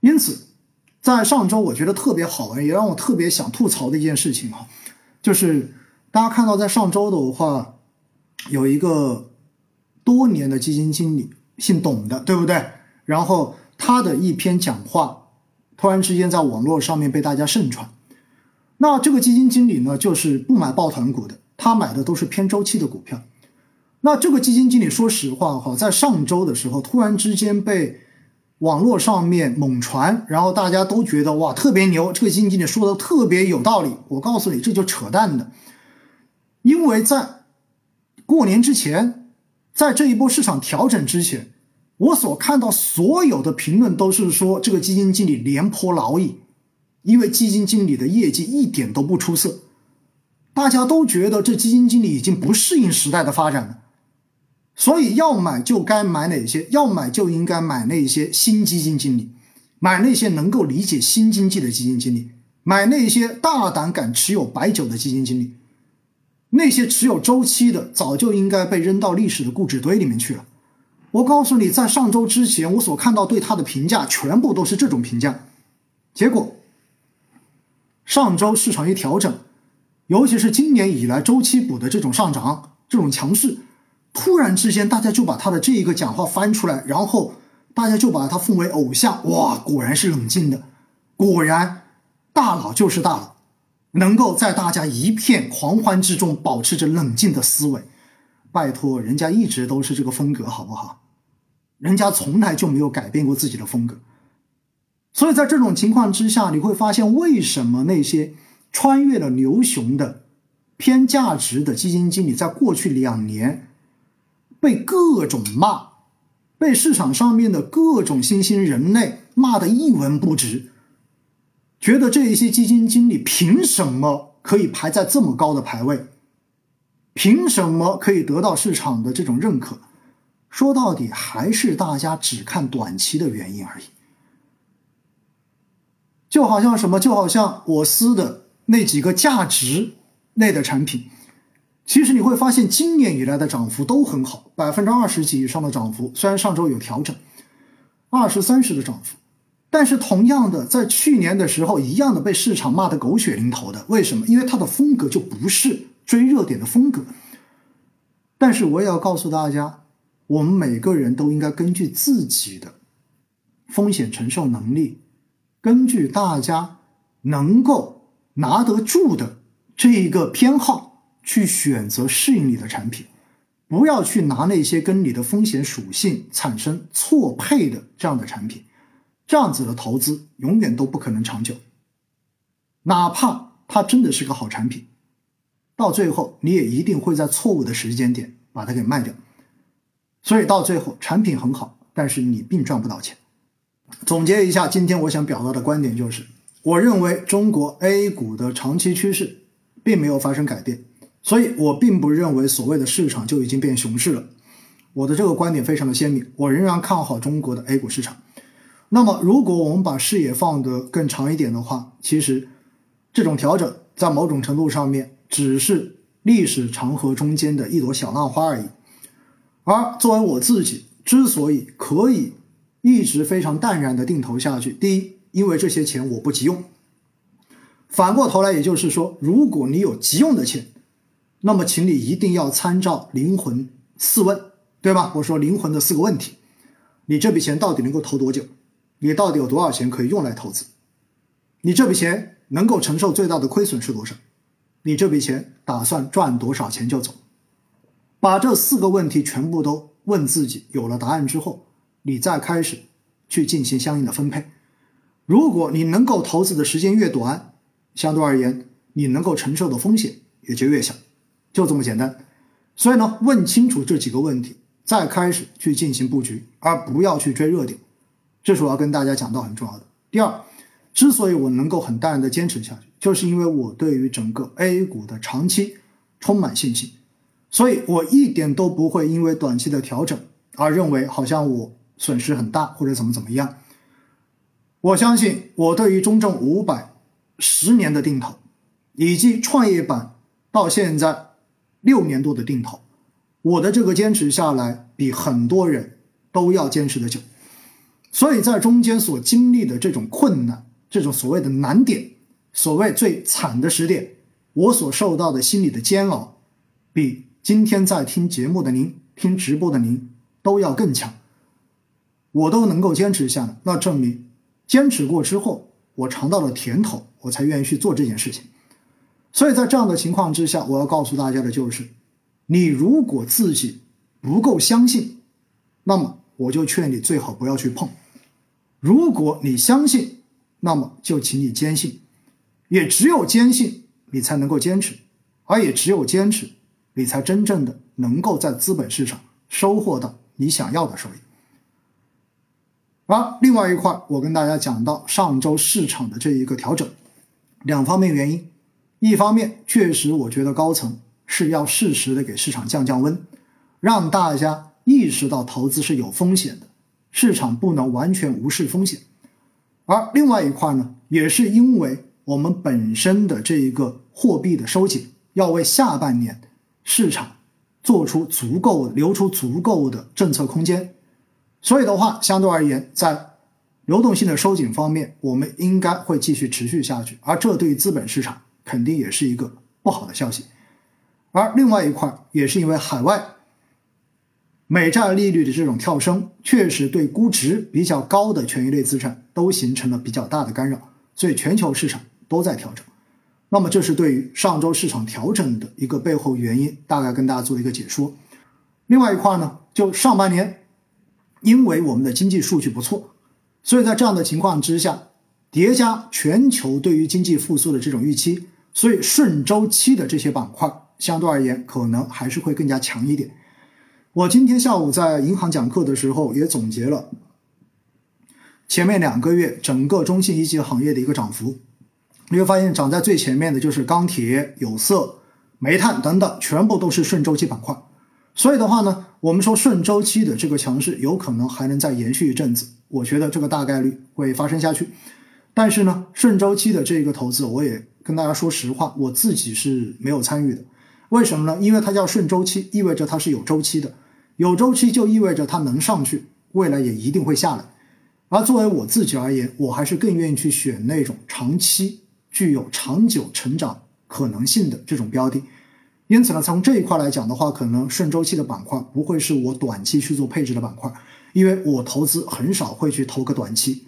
因此，在上周我觉得特别好玩，也让我特别想吐槽的一件事情哈，就是大家看到在上周的话，有一个多年的基金经理，姓董的，对不对？然后他的一篇讲话，突然之间在网络上面被大家盛传。那这个基金经理呢，就是不买抱团股的，他买的都是偏周期的股票。那这个基金经理，说实话哈，在上周的时候，突然之间被网络上面猛传，然后大家都觉得哇特别牛，这个基金经理说的特别有道理。我告诉你，这就扯淡的，因为在过年之前，在这一波市场调整之前，我所看到所有的评论都是说这个基金经理廉颇老矣。因为基金经理的业绩一点都不出色，大家都觉得这基金经理已经不适应时代的发展了，所以要买就该买哪些？要买就应该买那些新基金经理，买那些能够理解新经济的基金经理，买那些大胆敢持有白酒的基金经理，那些持有周期的早就应该被扔到历史的固执堆里面去了。我告诉你，在上周之前，我所看到对他的评价全部都是这种评价，结果。上周市场一调整，尤其是今年以来周期股的这种上涨、这种强势，突然之间大家就把他的这一个讲话翻出来，然后大家就把他奉为偶像。哇，果然是冷静的，果然大佬就是大佬，能够在大家一片狂欢之中保持着冷静的思维。拜托，人家一直都是这个风格，好不好？人家从来就没有改变过自己的风格。所以在这种情况之下，你会发现为什么那些穿越了牛熊的偏价值的基金经理，在过去两年被各种骂，被市场上面的各种新兴人类骂得一文不值，觉得这一些基金经理凭什么可以排在这么高的排位？凭什么可以得到市场的这种认可？说到底，还是大家只看短期的原因而已。就好像什么，就好像我司的那几个价值类的产品，其实你会发现今年以来的涨幅都很好，百分之二十几以上的涨幅。虽然上周有调整，二十三十的涨幅，但是同样的，在去年的时候一样的被市场骂得狗血淋头的。为什么？因为它的风格就不是追热点的风格。但是我也要告诉大家，我们每个人都应该根据自己的风险承受能力。根据大家能够拿得住的这一个偏好去选择适应你的产品，不要去拿那些跟你的风险属性产生错配的这样的产品，这样子的投资永远都不可能长久。哪怕它真的是个好产品，到最后你也一定会在错误的时间点把它给卖掉。所以到最后产品很好，但是你并赚不到钱。总结一下，今天我想表达的观点就是，我认为中国 A 股的长期趋势并没有发生改变，所以我并不认为所谓的市场就已经变熊市了。我的这个观点非常的鲜明，我仍然看好中国的 A 股市场。那么，如果我们把视野放得更长一点的话，其实这种调整在某种程度上面只是历史长河中间的一朵小浪花而已。而作为我自己，之所以可以。一直非常淡然的定投下去。第一，因为这些钱我不急用。反过头来，也就是说，如果你有急用的钱，那么请你一定要参照灵魂四问，对吧？我说灵魂的四个问题：你这笔钱到底能够投多久？你到底有多少钱可以用来投资？你这笔钱能够承受最大的亏损是多少？你这笔钱打算赚多少钱就走？把这四个问题全部都问自己，有了答案之后。你再开始去进行相应的分配。如果你能够投资的时间越短，相对而言，你能够承受的风险也就越小，就这么简单。所以呢，问清楚这几个问题，再开始去进行布局，而不要去追热点。这是我要跟大家讲到很重要的。第二，之所以我能够很淡然的坚持下去，就是因为我对于整个 A 股的长期充满信心，所以我一点都不会因为短期的调整而认为好像我。损失很大，或者怎么怎么样？我相信我对于中证五百十年的定投，以及创业板到现在六年多的定投，我的这个坚持下来，比很多人都要坚持的久。所以在中间所经历的这种困难，这种所谓的难点，所谓最惨的时点，我所受到的心理的煎熬，比今天在听节目的您、听直播的您都要更强。我都能够坚持下来，那证明坚持过之后，我尝到了甜头，我才愿意去做这件事情。所以在这样的情况之下，我要告诉大家的就是，你如果自己不够相信，那么我就劝你最好不要去碰。如果你相信，那么就请你坚信，也只有坚信你才能够坚持，而也只有坚持，你才真正的能够在资本市场收获到你想要的收益。而另外一块，我跟大家讲到上周市场的这一个调整，两方面原因，一方面确实我觉得高层是要适时的给市场降降温，让大家意识到投资是有风险的。市场不能完全无视风险，而另外一块呢，也是因为我们本身的这一个货币的收紧，要为下半年市场做出足够留出足够的政策空间，所以的话，相对而言，在流动性的收紧方面，我们应该会继续持续下去，而这对于资本市场肯定也是一个不好的消息，而另外一块也是因为海外。美债利率的这种跳升，确实对估值比较高的权益类资产都形成了比较大的干扰，所以全球市场都在调整。那么，这是对于上周市场调整的一个背后原因，大概跟大家做一个解说。另外一块呢，就上半年，因为我们的经济数据不错，所以在这样的情况之下，叠加全球对于经济复苏的这种预期，所以顺周期的这些板块相对而言，可能还是会更加强一点。我今天下午在银行讲课的时候，也总结了前面两个月整个中信一级行业的一个涨幅。你会发现，涨在最前面的就是钢铁、有色、煤炭等等，全部都是顺周期板块。所以的话呢，我们说顺周期的这个强势有可能还能再延续一阵子。我觉得这个大概率会发生下去。但是呢，顺周期的这个投资，我也跟大家说实话，我自己是没有参与的。为什么呢？因为它叫顺周期，意味着它是有周期的。有周期就意味着它能上去，未来也一定会下来。而作为我自己而言，我还是更愿意去选那种长期具有长久成长可能性的这种标的。因此呢，从这一块来讲的话，可能顺周期的板块不会是我短期去做配置的板块，因为我投资很少会去投个短期。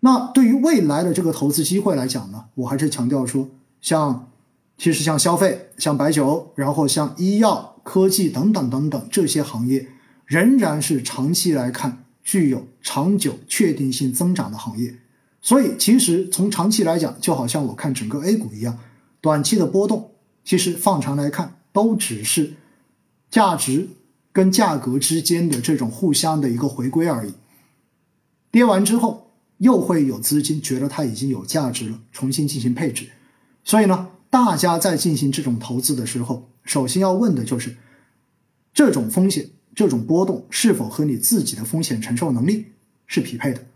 那对于未来的这个投资机会来讲呢，我还是强调说，像其实像消费、像白酒，然后像医药。科技等等等等这些行业仍然是长期来看具有长久确定性增长的行业，所以其实从长期来讲，就好像我看整个 A 股一样，短期的波动其实放长来看都只是价值跟价格之间的这种互相的一个回归而已。跌完之后又会有资金觉得它已经有价值了，重新进行配置，所以呢，大家在进行这种投资的时候。首先要问的就是，这种风险、这种波动是否和你自己的风险承受能力是匹配的？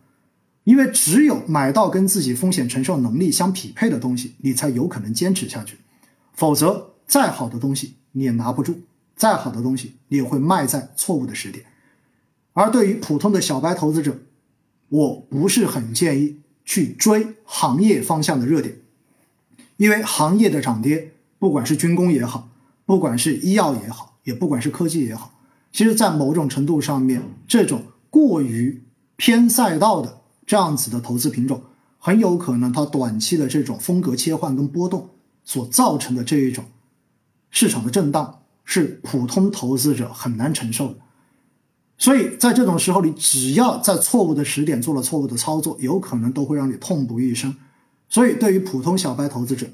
因为只有买到跟自己风险承受能力相匹配的东西，你才有可能坚持下去。否则，再好的东西你也拿不住，再好的东西你也会卖在错误的时点。而对于普通的小白投资者，我不是很建议去追行业方向的热点，因为行业的涨跌，不管是军工也好。不管是医药也好，也不管是科技也好，其实，在某种程度上面，这种过于偏赛道的这样子的投资品种，很有可能它短期的这种风格切换跟波动所造成的这一种市场的震荡，是普通投资者很难承受的。所以在这种时候，你只要在错误的时点做了错误的操作，有可能都会让你痛不欲生。所以，对于普通小白投资者，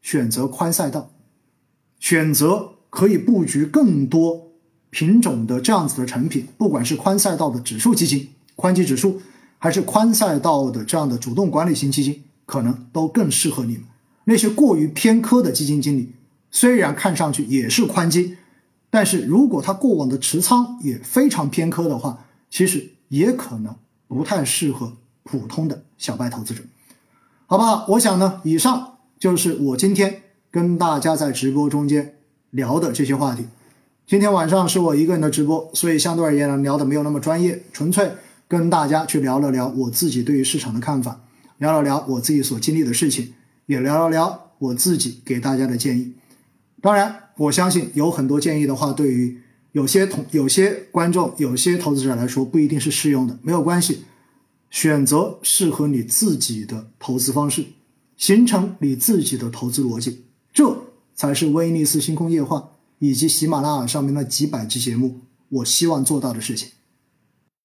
选择宽赛道。选择可以布局更多品种的这样子的产品，不管是宽赛道的指数基金、宽基指数，还是宽赛道的这样的主动管理型基金，可能都更适合你们。那些过于偏科的基金经理，虽然看上去也是宽基，但是如果他过往的持仓也非常偏科的话，其实也可能不太适合普通的小白投资者。好不好？我想呢，以上就是我今天。跟大家在直播中间聊的这些话题，今天晚上是我一个人的直播，所以相对而言呢，聊的没有那么专业，纯粹跟大家去聊了聊我自己对于市场的看法，聊了聊我自己所经历的事情，也聊了聊我自己给大家的建议。当然，我相信有很多建议的话，对于有些同有些观众、有些投资者来说不一定是适用的，没有关系，选择适合你自己的投资方式，形成你自己的投资逻辑，这才是威尼斯星空夜话以及喜马拉雅上面那几百期节目我希望做到的事情。